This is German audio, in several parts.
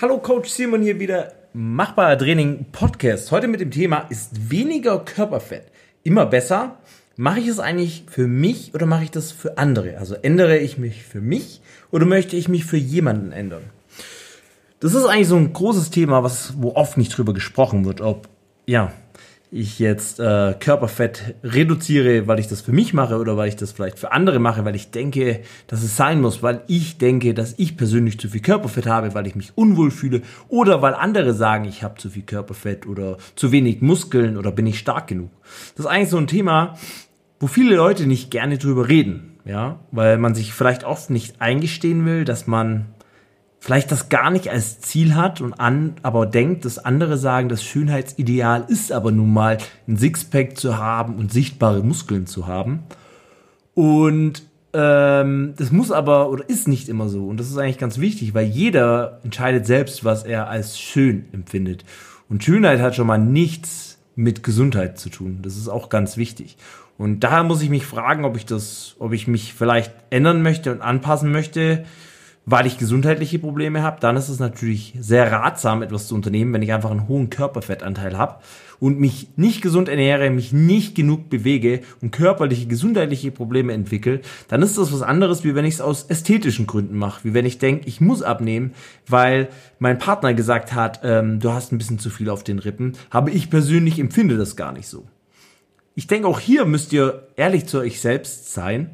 Hallo Coach Simon hier wieder. Machbarer Training Podcast. Heute mit dem Thema ist weniger Körperfett immer besser? Mache ich es eigentlich für mich oder mache ich das für andere? Also ändere ich mich für mich oder möchte ich mich für jemanden ändern? Das ist eigentlich so ein großes Thema, was wo oft nicht drüber gesprochen wird, ob ja, ich jetzt äh, Körperfett reduziere, weil ich das für mich mache oder weil ich das vielleicht für andere mache, weil ich denke, dass es sein muss, weil ich denke, dass ich persönlich zu viel Körperfett habe, weil ich mich unwohl fühle oder weil andere sagen, ich habe zu viel Körperfett oder zu wenig Muskeln oder bin ich stark genug. Das ist eigentlich so ein Thema, wo viele Leute nicht gerne drüber reden, ja, weil man sich vielleicht oft nicht eingestehen will, dass man vielleicht das gar nicht als Ziel hat und an, aber denkt, dass andere sagen, das Schönheitsideal ist aber nun mal ein Sixpack zu haben und sichtbare Muskeln zu haben. Und ähm, das muss aber oder ist nicht immer so. Und das ist eigentlich ganz wichtig, weil jeder entscheidet selbst, was er als schön empfindet. Und Schönheit hat schon mal nichts mit Gesundheit zu tun. Das ist auch ganz wichtig. Und daher muss ich mich fragen, ob ich das, ob ich mich vielleicht ändern möchte und anpassen möchte weil ich gesundheitliche Probleme habe, dann ist es natürlich sehr ratsam, etwas zu unternehmen, wenn ich einfach einen hohen Körperfettanteil habe und mich nicht gesund ernähre, mich nicht genug bewege und körperliche, gesundheitliche Probleme entwickle, dann ist das was anderes, wie wenn ich es aus ästhetischen Gründen mache, wie wenn ich denke, ich muss abnehmen, weil mein Partner gesagt hat, ähm, du hast ein bisschen zu viel auf den Rippen, aber ich persönlich empfinde das gar nicht so. Ich denke, auch hier müsst ihr ehrlich zu euch selbst sein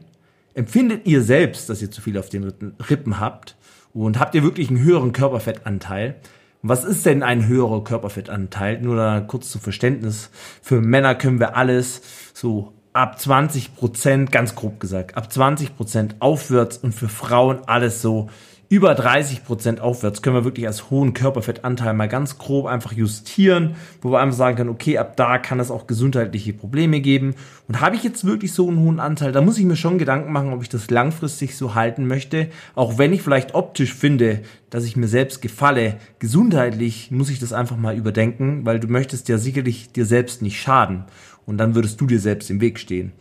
Empfindet ihr selbst, dass ihr zu viel auf den Rippen habt? Und habt ihr wirklich einen höheren Körperfettanteil? Was ist denn ein höherer Körperfettanteil? Nur da kurz zum Verständnis. Für Männer können wir alles so ab 20 Prozent, ganz grob gesagt, ab 20 Prozent aufwärts und für Frauen alles so über 30 Prozent aufwärts können wir wirklich als hohen Körperfettanteil mal ganz grob einfach justieren, wo wir einfach sagen können, okay, ab da kann es auch gesundheitliche Probleme geben. Und habe ich jetzt wirklich so einen hohen Anteil, da muss ich mir schon Gedanken machen, ob ich das langfristig so halten möchte. Auch wenn ich vielleicht optisch finde, dass ich mir selbst gefalle, gesundheitlich muss ich das einfach mal überdenken, weil du möchtest ja sicherlich dir selbst nicht schaden. Und dann würdest du dir selbst im Weg stehen.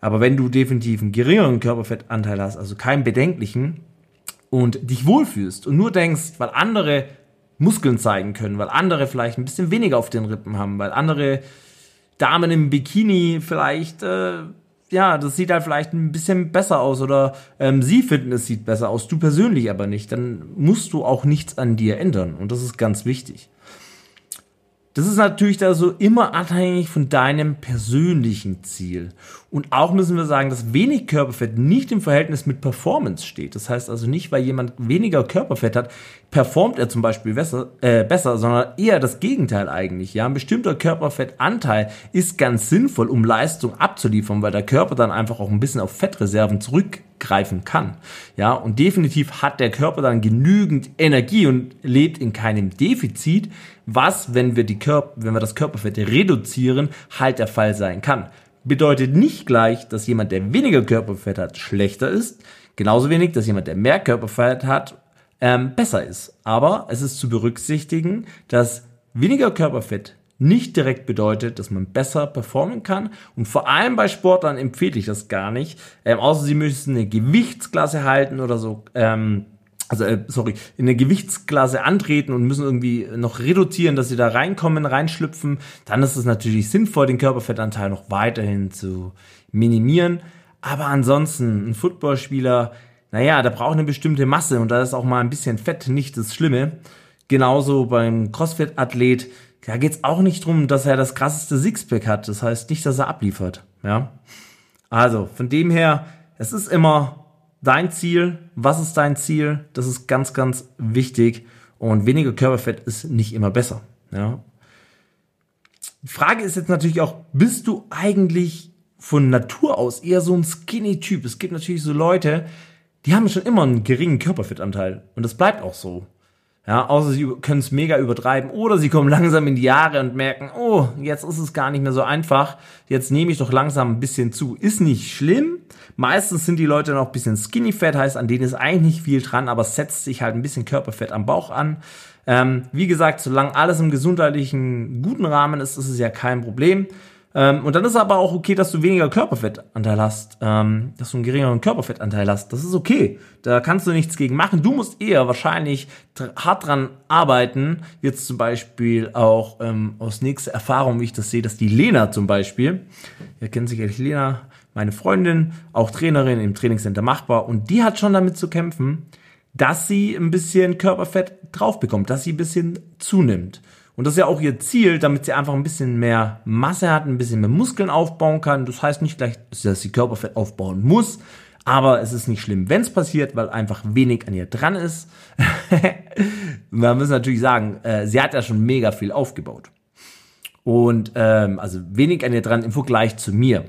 Aber wenn du definitiv einen geringeren Körperfettanteil hast, also keinen bedenklichen, und dich wohlfühlst und nur denkst, weil andere Muskeln zeigen können, weil andere vielleicht ein bisschen weniger auf den Rippen haben, weil andere Damen im Bikini vielleicht, äh, ja, das sieht halt vielleicht ein bisschen besser aus oder ähm, sie finden, es sieht besser aus, du persönlich aber nicht, dann musst du auch nichts an dir ändern und das ist ganz wichtig. Das ist natürlich da so immer abhängig von deinem persönlichen Ziel. Und auch müssen wir sagen, dass wenig Körperfett nicht im Verhältnis mit Performance steht. Das heißt also nicht, weil jemand weniger Körperfett hat, performt er zum Beispiel besser, äh, besser, sondern eher das Gegenteil eigentlich. Ja, ein bestimmter Körperfettanteil ist ganz sinnvoll, um Leistung abzuliefern, weil der Körper dann einfach auch ein bisschen auf Fettreserven zurück greifen kann. Ja, und definitiv hat der Körper dann genügend Energie und lebt in keinem Defizit, was, wenn wir die Körper, wenn wir das Körperfett reduzieren, halt der Fall sein kann. Bedeutet nicht gleich, dass jemand, der weniger Körperfett hat, schlechter ist. Genauso wenig, dass jemand, der mehr Körperfett hat, ähm, besser ist. Aber es ist zu berücksichtigen, dass weniger Körperfett nicht direkt bedeutet, dass man besser performen kann. Und vor allem bei Sportlern empfehle ich das gar nicht. Ähm, außer sie müssen eine Gewichtsklasse halten oder so. Ähm, also äh, sorry, in eine Gewichtsklasse antreten und müssen irgendwie noch reduzieren, dass sie da reinkommen, reinschlüpfen, dann ist es natürlich sinnvoll, den Körperfettanteil noch weiterhin zu minimieren. Aber ansonsten, ein Footballspieler, naja, der braucht eine bestimmte Masse und da ist auch mal ein bisschen Fett nicht das Schlimme. Genauso beim Crossfit-Athlet, da geht's auch nicht drum, dass er das krasseste Sixpack hat. Das heißt nicht, dass er abliefert. Ja. Also, von dem her, es ist immer dein Ziel. Was ist dein Ziel? Das ist ganz, ganz wichtig. Und weniger Körperfett ist nicht immer besser. Ja. Die Frage ist jetzt natürlich auch, bist du eigentlich von Natur aus eher so ein Skinny-Typ? Es gibt natürlich so Leute, die haben schon immer einen geringen Körperfettanteil. Und das bleibt auch so. Ja, außer sie können es mega übertreiben oder sie kommen langsam in die Jahre und merken, oh, jetzt ist es gar nicht mehr so einfach. Jetzt nehme ich doch langsam ein bisschen zu. Ist nicht schlimm. Meistens sind die Leute noch ein bisschen skinny fat, heißt, an denen ist eigentlich nicht viel dran, aber setzt sich halt ein bisschen Körperfett am Bauch an. Ähm, wie gesagt, solange alles im gesundheitlichen guten Rahmen ist, ist es ja kein Problem. Ähm, und dann ist aber auch okay, dass du weniger Körperfettanteil hast, ähm, dass du einen geringeren Körperfettanteil hast. Das ist okay. Da kannst du nichts gegen machen. Du musst eher wahrscheinlich hart dran arbeiten. Jetzt zum Beispiel auch ähm, aus nächster Erfahrung, wie ich das sehe, dass die Lena zum Beispiel, ihr kennt sicherlich Lena, meine Freundin, auch Trainerin im Trainingscenter Machbar, und die hat schon damit zu kämpfen, dass sie ein bisschen Körperfett drauf bekommt, dass sie ein bisschen zunimmt. Und das ist ja auch ihr Ziel, damit sie einfach ein bisschen mehr Masse hat, ein bisschen mehr Muskeln aufbauen kann. Das heißt nicht gleich, dass sie Körperfett aufbauen muss, aber es ist nicht schlimm, wenn es passiert, weil einfach wenig an ihr dran ist. Man muss natürlich sagen, äh, sie hat ja schon mega viel aufgebaut. Und ähm, also wenig an ihr dran im Vergleich zu mir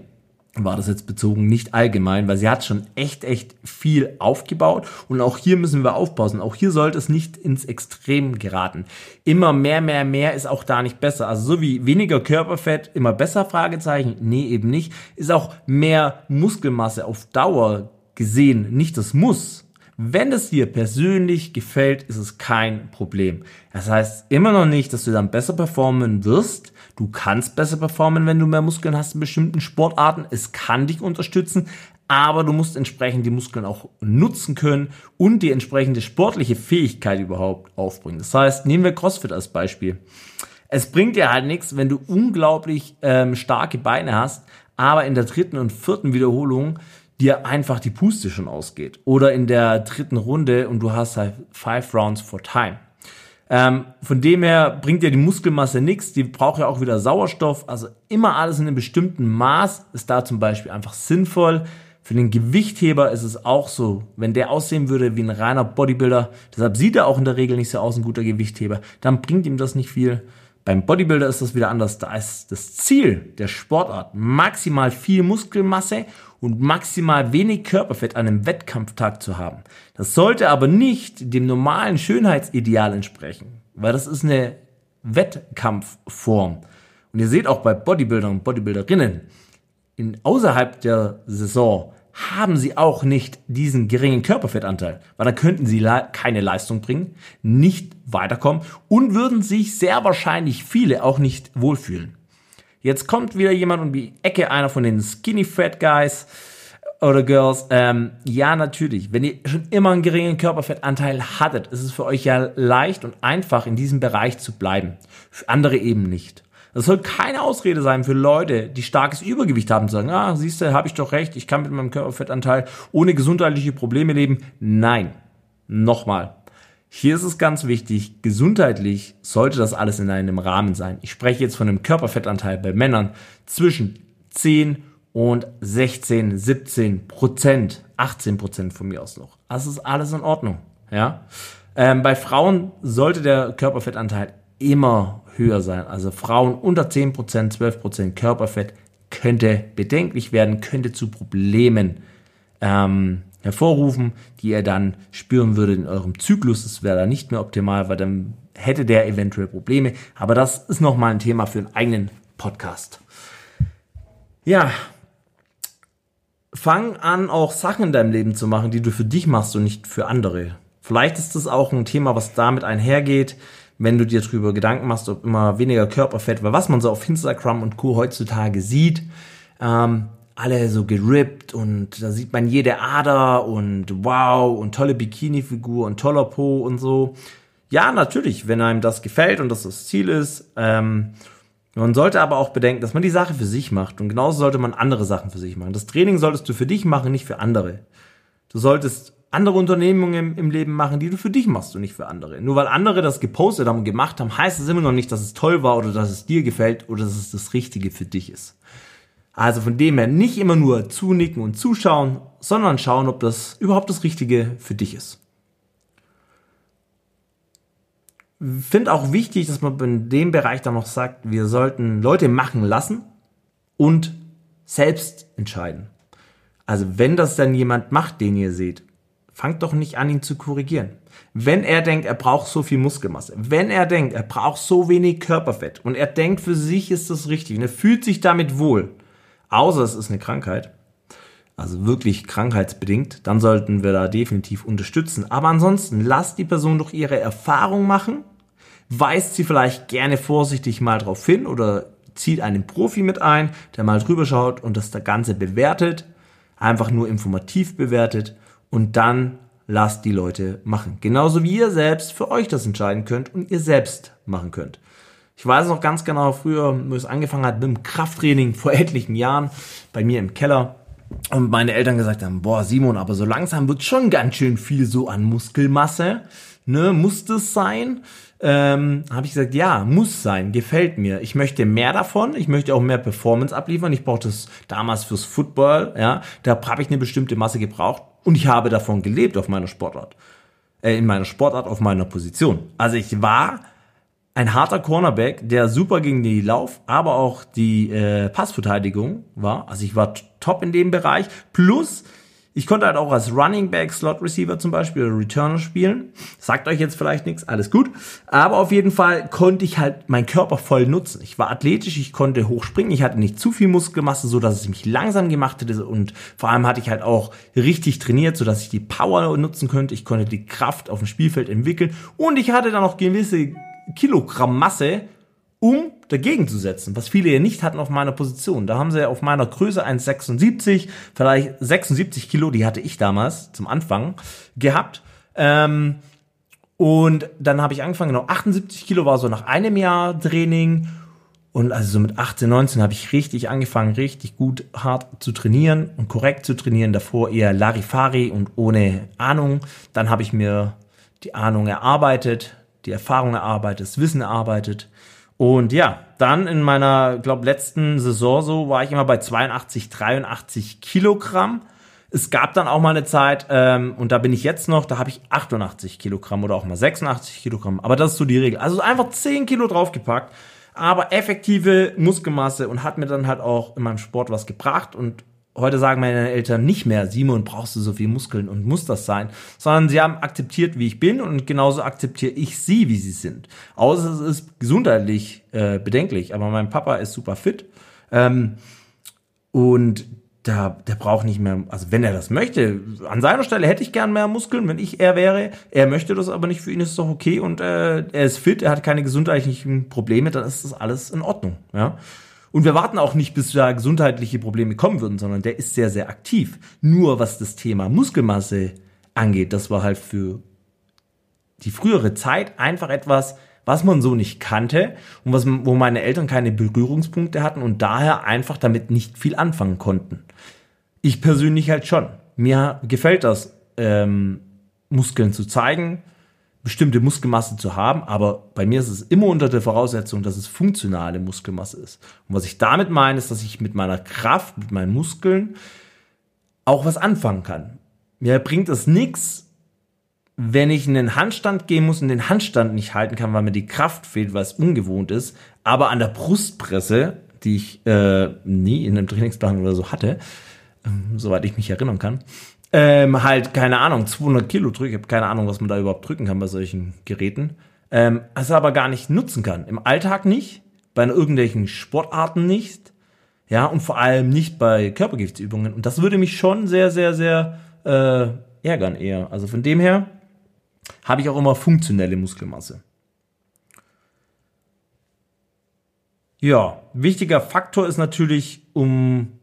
war das jetzt bezogen, nicht allgemein, weil sie hat schon echt, echt viel aufgebaut und auch hier müssen wir aufpassen. Auch hier sollte es nicht ins Extrem geraten. Immer mehr, mehr, mehr ist auch da nicht besser. Also so wie weniger Körperfett immer besser, Fragezeichen, nee, eben nicht, ist auch mehr Muskelmasse auf Dauer gesehen nicht das Muss. Wenn es dir persönlich gefällt, ist es kein Problem. Das heißt immer noch nicht, dass du dann besser performen wirst, Du kannst besser performen, wenn du mehr Muskeln hast in bestimmten Sportarten. Es kann dich unterstützen, aber du musst entsprechend die Muskeln auch nutzen können und die entsprechende sportliche Fähigkeit überhaupt aufbringen. Das heißt, nehmen wir CrossFit als Beispiel. Es bringt dir halt nichts, wenn du unglaublich ähm, starke Beine hast, aber in der dritten und vierten Wiederholung dir einfach die Puste schon ausgeht. Oder in der dritten Runde und du hast halt five rounds for time. Ähm, von dem her bringt ja die Muskelmasse nichts, die braucht ja auch wieder Sauerstoff. Also immer alles in einem bestimmten Maß ist da zum Beispiel einfach sinnvoll. Für den Gewichtheber ist es auch so, wenn der aussehen würde wie ein reiner Bodybuilder, deshalb sieht er auch in der Regel nicht so aus, ein guter Gewichtheber, dann bringt ihm das nicht viel. Beim Bodybuilder ist das wieder anders. Da ist das Ziel der Sportart maximal viel Muskelmasse und maximal wenig Körperfett an einem Wettkampftag zu haben. Das sollte aber nicht dem normalen Schönheitsideal entsprechen, weil das ist eine Wettkampfform. Und ihr seht auch bei Bodybuildern und Bodybuilderinnen, in, außerhalb der Saison haben sie auch nicht diesen geringen Körperfettanteil, weil dann könnten sie keine Leistung bringen, nicht weiterkommen und würden sich sehr wahrscheinlich viele auch nicht wohlfühlen. Jetzt kommt wieder jemand um die Ecke, einer von den Skinny Fat Guys oder Girls. Ähm, ja, natürlich. Wenn ihr schon immer einen geringen Körperfettanteil hattet, ist es für euch ja leicht und einfach, in diesem Bereich zu bleiben. Für andere eben nicht. Das soll keine Ausrede sein für Leute, die starkes Übergewicht haben, zu sagen, ah, siehst du, habe ich doch recht, ich kann mit meinem Körperfettanteil ohne gesundheitliche Probleme leben. Nein. Nochmal. Hier ist es ganz wichtig, gesundheitlich sollte das alles in einem Rahmen sein. Ich spreche jetzt von einem Körperfettanteil bei Männern zwischen 10 und 16, 17 Prozent, 18 Prozent von mir aus noch. Das ist alles in Ordnung. Ja? Ähm, bei Frauen sollte der Körperfettanteil immer höher sein. Also Frauen unter 10%, 12% Körperfett könnte bedenklich werden, könnte zu Problemen ähm, hervorrufen, die ihr dann spüren würdet in eurem Zyklus. Das wäre dann nicht mehr optimal, weil dann hätte der eventuell Probleme. Aber das ist nochmal ein Thema für einen eigenen Podcast. Ja, fang an, auch Sachen in deinem Leben zu machen, die du für dich machst und nicht für andere. Vielleicht ist das auch ein Thema, was damit einhergeht wenn du dir darüber Gedanken machst, ob immer weniger Körperfett, weil was man so auf Instagram und Co. heutzutage sieht, ähm, alle so gerippt und da sieht man jede Ader und wow und tolle Bikini-Figur und toller Po und so. Ja, natürlich, wenn einem das gefällt und das das Ziel ist. Ähm, man sollte aber auch bedenken, dass man die Sache für sich macht und genauso sollte man andere Sachen für sich machen. Das Training solltest du für dich machen, nicht für andere. Du solltest andere Unternehmungen im Leben machen, die du für dich machst und nicht für andere. Nur weil andere das gepostet haben und gemacht haben, heißt es immer noch nicht, dass es toll war oder dass es dir gefällt oder dass es das Richtige für dich ist. Also von dem her nicht immer nur zunicken und zuschauen, sondern schauen, ob das überhaupt das Richtige für dich ist. Finde auch wichtig, dass man in dem Bereich dann noch sagt, wir sollten Leute machen lassen und selbst entscheiden. Also wenn das dann jemand macht, den ihr seht, fangt doch nicht an, ihn zu korrigieren. Wenn er denkt, er braucht so viel Muskelmasse, wenn er denkt, er braucht so wenig Körperfett und er denkt, für sich ist das richtig und er fühlt sich damit wohl, außer es ist eine Krankheit, also wirklich krankheitsbedingt, dann sollten wir da definitiv unterstützen. Aber ansonsten lasst die Person doch ihre Erfahrung machen, weist sie vielleicht gerne vorsichtig mal drauf hin oder zieht einen Profi mit ein, der mal drüber schaut und das Ganze bewertet, einfach nur informativ bewertet und dann lasst die Leute machen. Genauso wie ihr selbst für euch das entscheiden könnt und ihr selbst machen könnt. Ich weiß noch ganz genau, früher, wo es angefangen hat mit dem Krafttraining vor etlichen Jahren bei mir im Keller und meine Eltern gesagt haben, boah Simon, aber so langsam wird schon ganz schön viel so an Muskelmasse, ne, muss das sein? Ähm, habe ich gesagt, ja, muss sein, gefällt mir. Ich möchte mehr davon, ich möchte auch mehr Performance abliefern. Ich brauchte das damals fürs Football, ja, da habe ich eine bestimmte Masse gebraucht und ich habe davon gelebt auf meiner Sportart. Äh, in meiner Sportart, auf meiner Position. Also ich war ein harter Cornerback, der super gegen die Lauf, aber auch die äh, Passverteidigung war. Also ich war top in dem Bereich. Plus, ich konnte halt auch als Running Back, Slot Receiver zum Beispiel oder Returner spielen. Sagt euch jetzt vielleicht nichts, alles gut. Aber auf jeden Fall konnte ich halt meinen Körper voll nutzen. Ich war athletisch, ich konnte hochspringen, ich hatte nicht zu viel Muskelmasse, so dass es mich langsam gemacht hätte und vor allem hatte ich halt auch richtig trainiert, so dass ich die Power nutzen könnte. Ich konnte die Kraft auf dem Spielfeld entwickeln und ich hatte dann auch gewisse Kilogramm Masse, um dagegen zu setzen, was viele ja nicht hatten auf meiner Position. Da haben sie auf meiner Größe 1,76, vielleicht 76 Kilo, die hatte ich damals zum Anfang gehabt. Ähm, und dann habe ich angefangen, genau 78 Kilo war so nach einem Jahr Training. Und also so mit 18, 19 habe ich richtig angefangen, richtig gut hart zu trainieren und korrekt zu trainieren. Davor eher Larifari und ohne Ahnung. Dann habe ich mir die Ahnung erarbeitet, die Erfahrung erarbeitet, das Wissen erarbeitet. Und ja, dann in meiner, glaube letzten Saison so war ich immer bei 82, 83 Kilogramm. Es gab dann auch mal eine Zeit, ähm, und da bin ich jetzt noch, da habe ich 88 Kilogramm oder auch mal 86 Kilogramm. Aber das ist so die Regel. Also einfach 10 Kilo draufgepackt, aber effektive Muskelmasse und hat mir dann halt auch in meinem Sport was gebracht und Heute sagen meine Eltern nicht mehr, Simon, brauchst du so viel Muskeln und muss das sein, sondern sie haben akzeptiert, wie ich bin und genauso akzeptiere ich sie, wie sie sind. Außer es ist gesundheitlich äh, bedenklich, aber mein Papa ist super fit ähm, und da, der braucht nicht mehr, also wenn er das möchte, an seiner Stelle hätte ich gern mehr Muskeln, wenn ich er wäre. Er möchte das aber nicht, für ihn ist es doch okay und äh, er ist fit, er hat keine gesundheitlichen Probleme, dann ist das alles in Ordnung. Ja. Und wir warten auch nicht, bis da gesundheitliche Probleme kommen würden, sondern der ist sehr, sehr aktiv. Nur was das Thema Muskelmasse angeht, das war halt für die frühere Zeit einfach etwas, was man so nicht kannte und was, wo meine Eltern keine Berührungspunkte hatten und daher einfach damit nicht viel anfangen konnten. Ich persönlich halt schon. Mir gefällt das, ähm, Muskeln zu zeigen, bestimmte Muskelmasse zu haben, aber bei mir ist es immer unter der Voraussetzung, dass es funktionale Muskelmasse ist. Und was ich damit meine, ist, dass ich mit meiner Kraft, mit meinen Muskeln auch was anfangen kann. Mir bringt es nichts, wenn ich in den Handstand gehen muss und den Handstand nicht halten kann, weil mir die Kraft fehlt, weil es ungewohnt ist, aber an der Brustpresse, die ich äh, nie in einem Trainingsplan oder so hatte, äh, soweit ich mich erinnern kann, ähm, halt, keine Ahnung, 200 Kilo drücke. Ich habe keine Ahnung, was man da überhaupt drücken kann bei solchen Geräten. Ähm, also aber gar nicht nutzen kann. Im Alltag nicht, bei irgendwelchen Sportarten nicht. Ja, und vor allem nicht bei Körpergewichtsübungen. Und das würde mich schon sehr, sehr, sehr äh, ärgern eher. Also von dem her habe ich auch immer funktionelle Muskelmasse. Ja, wichtiger Faktor ist natürlich, um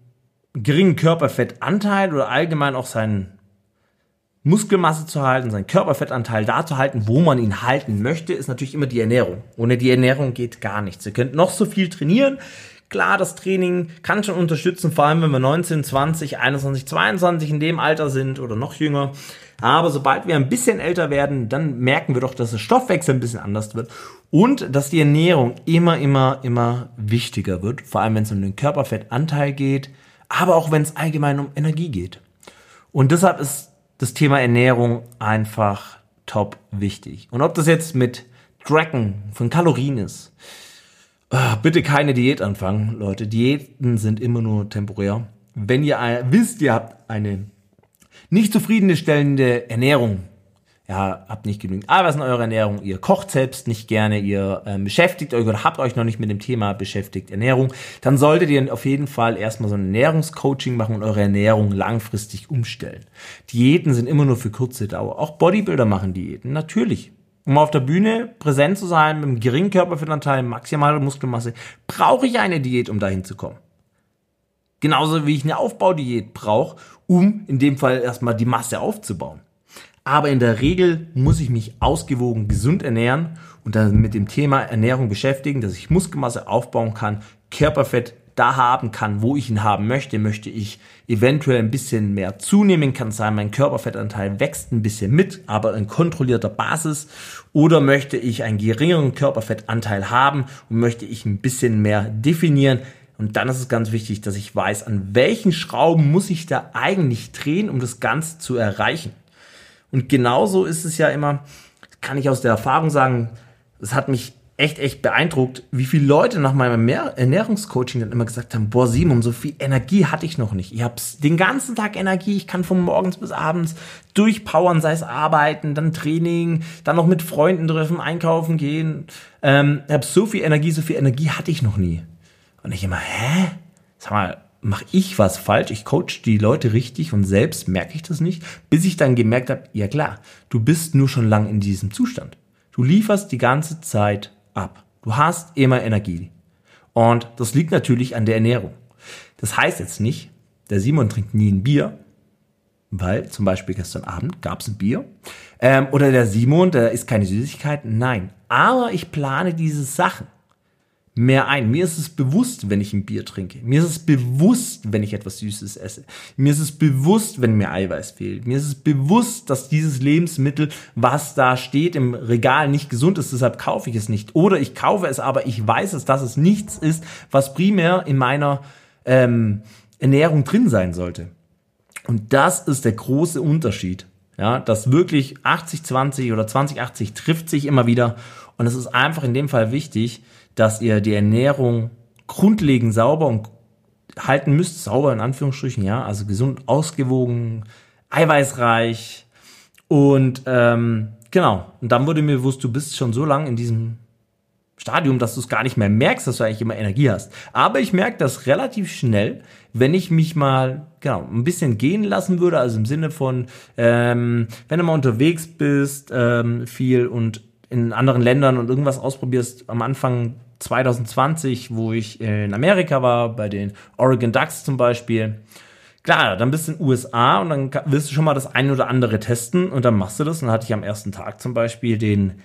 geringen Körperfettanteil oder allgemein auch seinen Muskelmasse zu halten, seinen Körperfettanteil da zu halten, wo man ihn halten möchte, ist natürlich immer die Ernährung. Ohne die Ernährung geht gar nichts. Ihr könnt noch so viel trainieren. Klar, das Training kann schon unterstützen, vor allem wenn wir 19, 20, 21, 22 in dem Alter sind oder noch jünger. Aber sobald wir ein bisschen älter werden, dann merken wir doch, dass der Stoffwechsel ein bisschen anders wird und dass die Ernährung immer, immer, immer wichtiger wird. Vor allem, wenn es um den Körperfettanteil geht, aber auch wenn es allgemein um Energie geht. Und deshalb ist das Thema Ernährung einfach top wichtig. Und ob das jetzt mit Tracken von Kalorien ist, ah, bitte keine Diät anfangen, Leute. Diäten sind immer nur temporär. Wenn ihr wisst, ihr habt eine nicht zufriedenstellende Ernährung, ja, habt nicht genügend Eiweiß in eurer Ernährung, ihr kocht selbst nicht gerne, ihr ähm, beschäftigt euch oder habt euch noch nicht mit dem Thema beschäftigt, Ernährung, dann solltet ihr auf jeden Fall erstmal so ein Ernährungscoaching machen und eure Ernährung langfristig umstellen. Diäten sind immer nur für kurze Dauer. Auch Bodybuilder machen Diäten, natürlich. um auf der Bühne präsent zu sein, mit einem geringen Körperfettanteil, maximale Muskelmasse, brauche ich eine Diät, um dahin zu kommen. Genauso wie ich eine Aufbaudiät brauche, um in dem Fall erstmal die Masse aufzubauen. Aber in der Regel muss ich mich ausgewogen gesund ernähren und dann mit dem Thema Ernährung beschäftigen, dass ich Muskelmasse aufbauen kann, Körperfett da haben kann, wo ich ihn haben möchte. Möchte ich eventuell ein bisschen mehr zunehmen, kann sein, mein Körperfettanteil wächst ein bisschen mit, aber in kontrollierter Basis. Oder möchte ich einen geringeren Körperfettanteil haben und möchte ich ein bisschen mehr definieren. Und dann ist es ganz wichtig, dass ich weiß, an welchen Schrauben muss ich da eigentlich drehen, um das Ganze zu erreichen. Und genauso ist es ja immer, kann ich aus der Erfahrung sagen, es hat mich echt, echt beeindruckt, wie viele Leute nach meinem Ernährungscoaching dann immer gesagt haben, boah, Simon, so viel Energie hatte ich noch nicht. Ich habe den ganzen Tag Energie, ich kann von morgens bis abends durchpowern, sei es arbeiten, dann Training, dann noch mit Freunden treffen, einkaufen gehen. Ähm, ich habe so viel Energie, so viel Energie hatte ich noch nie. Und ich immer, hä? Sag mal, mache ich was falsch? Ich coach die Leute richtig und selbst merke ich das nicht, bis ich dann gemerkt habe, ja klar, du bist nur schon lang in diesem Zustand. Du lieferst die ganze Zeit ab. Du hast immer Energie. Und das liegt natürlich an der Ernährung. Das heißt jetzt nicht, der Simon trinkt nie ein Bier, weil zum Beispiel gestern Abend gab es ein Bier. Ähm, oder der Simon, der isst keine Süßigkeiten. Nein. Aber ich plane diese Sachen mehr ein. Mir ist es bewusst, wenn ich ein Bier trinke. Mir ist es bewusst, wenn ich etwas Süßes esse. Mir ist es bewusst, wenn mir Eiweiß fehlt. Mir ist es bewusst, dass dieses Lebensmittel, was da steht im Regal, nicht gesund ist. Deshalb kaufe ich es nicht. Oder ich kaufe es, aber ich weiß es, dass es nichts ist, was primär in meiner ähm, Ernährung drin sein sollte. Und das ist der große Unterschied. Ja, dass wirklich 80-20 oder 20-80 trifft sich immer wieder. Und es ist einfach in dem Fall wichtig, dass ihr die Ernährung grundlegend sauber und halten müsst, sauber in Anführungsstrichen, ja, also gesund, ausgewogen, eiweißreich und ähm, genau. Und dann wurde mir bewusst, du bist schon so lange in diesem Stadium, dass du es gar nicht mehr merkst, dass du eigentlich immer Energie hast. Aber ich merke das relativ schnell, wenn ich mich mal genau ein bisschen gehen lassen würde, also im Sinne von, ähm, wenn du mal unterwegs bist, ähm, viel und in anderen Ländern und irgendwas ausprobierst, am Anfang 2020, wo ich in Amerika war, bei den Oregon Ducks zum Beispiel. Klar, dann bist du in den USA und dann willst du schon mal das eine oder andere testen und dann machst du das. Und dann hatte ich am ersten Tag zum Beispiel den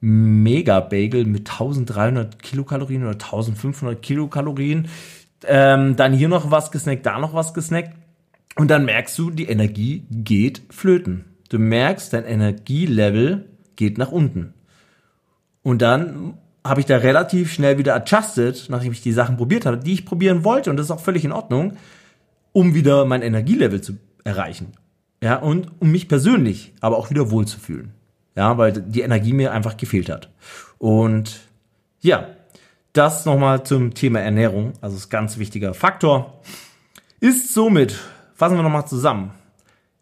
Mega Bagel mit 1300 Kilokalorien oder 1500 Kilokalorien. Ähm, dann hier noch was gesnackt, da noch was gesnackt. Und dann merkst du, die Energie geht flöten. Du merkst, dein Energielevel geht nach unten. Und dann habe ich da relativ schnell wieder adjusted, nachdem ich die Sachen probiert habe, die ich probieren wollte. Und das ist auch völlig in Ordnung, um wieder mein Energielevel zu erreichen. Ja, und um mich persönlich aber auch wieder wohlzufühlen. Ja, weil die Energie mir einfach gefehlt hat. Und ja, das nochmal zum Thema Ernährung. Also ist ganz wichtiger Faktor. Ist somit, fassen wir nochmal zusammen.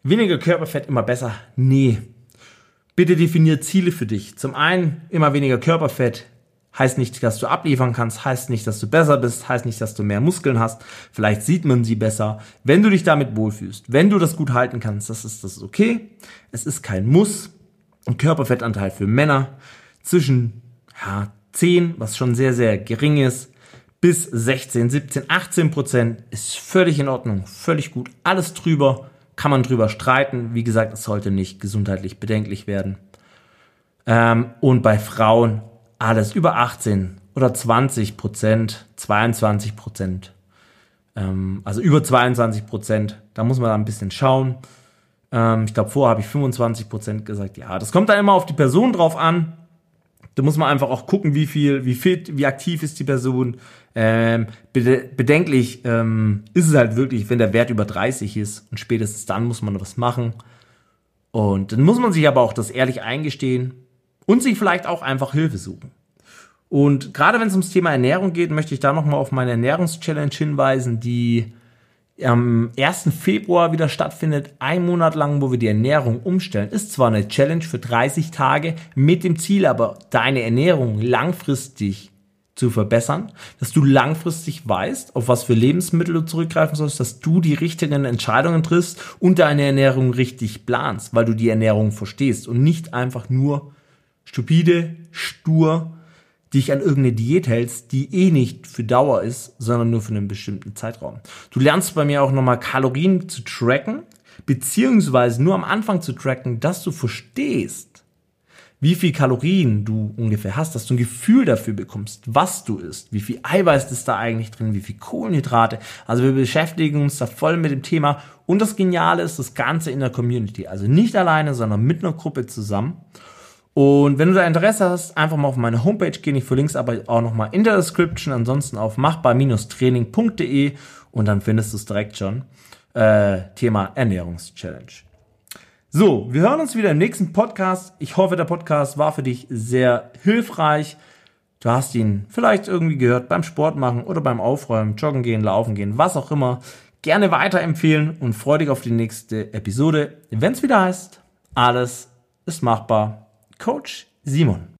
Weniger Körperfett immer besser? Nee, Bitte definier Ziele für dich. Zum einen immer weniger Körperfett. Heißt nicht, dass du abliefern kannst, heißt nicht, dass du besser bist, heißt nicht, dass du mehr Muskeln hast. Vielleicht sieht man sie besser. Wenn du dich damit wohlfühlst, wenn du das gut halten kannst, das ist das okay. Es ist kein Muss. Ein Körperfettanteil für Männer zwischen ja, 10, was schon sehr, sehr gering ist, bis 16, 17, 18 Prozent ist völlig in Ordnung, völlig gut. Alles drüber kann man drüber streiten. Wie gesagt, es sollte nicht gesundheitlich bedenklich werden. Ähm, und bei Frauen alles über 18 oder 20 Prozent, 22 Prozent, ähm, also über 22 Prozent. Da muss man da ein bisschen schauen. Ähm, ich glaube, vorher habe ich 25 Prozent gesagt. Ja, das kommt dann immer auf die Person drauf an. Da muss man einfach auch gucken, wie viel, wie fit, wie aktiv ist die Person. Ähm, bedenklich ähm, ist es halt wirklich, wenn der Wert über 30 ist und spätestens dann muss man was machen. Und dann muss man sich aber auch das ehrlich eingestehen und sich vielleicht auch einfach Hilfe suchen. Und gerade wenn es ums Thema Ernährung geht, möchte ich da nochmal auf meine Ernährungschallenge hinweisen, die am 1. Februar wieder stattfindet, ein Monat lang, wo wir die Ernährung umstellen. Ist zwar eine Challenge für 30 Tage mit dem Ziel, aber deine Ernährung langfristig zu verbessern, dass du langfristig weißt, auf was für Lebensmittel du zurückgreifen sollst, dass du die richtigen Entscheidungen triffst und deine Ernährung richtig planst, weil du die Ernährung verstehst und nicht einfach nur stupide, stur dich an irgendeine Diät hältst, die eh nicht für Dauer ist, sondern nur für einen bestimmten Zeitraum. Du lernst bei mir auch nochmal Kalorien zu tracken, beziehungsweise nur am Anfang zu tracken, dass du verstehst, wie viel Kalorien du ungefähr hast, dass du ein Gefühl dafür bekommst, was du isst, wie viel Eiweiß ist da eigentlich drin, wie viel Kohlenhydrate. Also wir beschäftigen uns da voll mit dem Thema. Und das Geniale ist das Ganze in der Community. Also nicht alleine, sondern mit einer Gruppe zusammen. Und wenn du da Interesse hast, einfach mal auf meine Homepage gehen. Ich verlinke es aber auch nochmal in der Description. Ansonsten auf machbar-training.de und dann findest du es direkt schon. Äh, Thema Ernährungschallenge. So, wir hören uns wieder im nächsten Podcast. Ich hoffe, der Podcast war für dich sehr hilfreich. Du hast ihn vielleicht irgendwie gehört beim Sport machen oder beim Aufräumen, Joggen gehen, Laufen gehen, was auch immer. Gerne weiterempfehlen und freu dich auf die nächste Episode, wenn es wieder heißt, alles ist machbar. Coach Simon.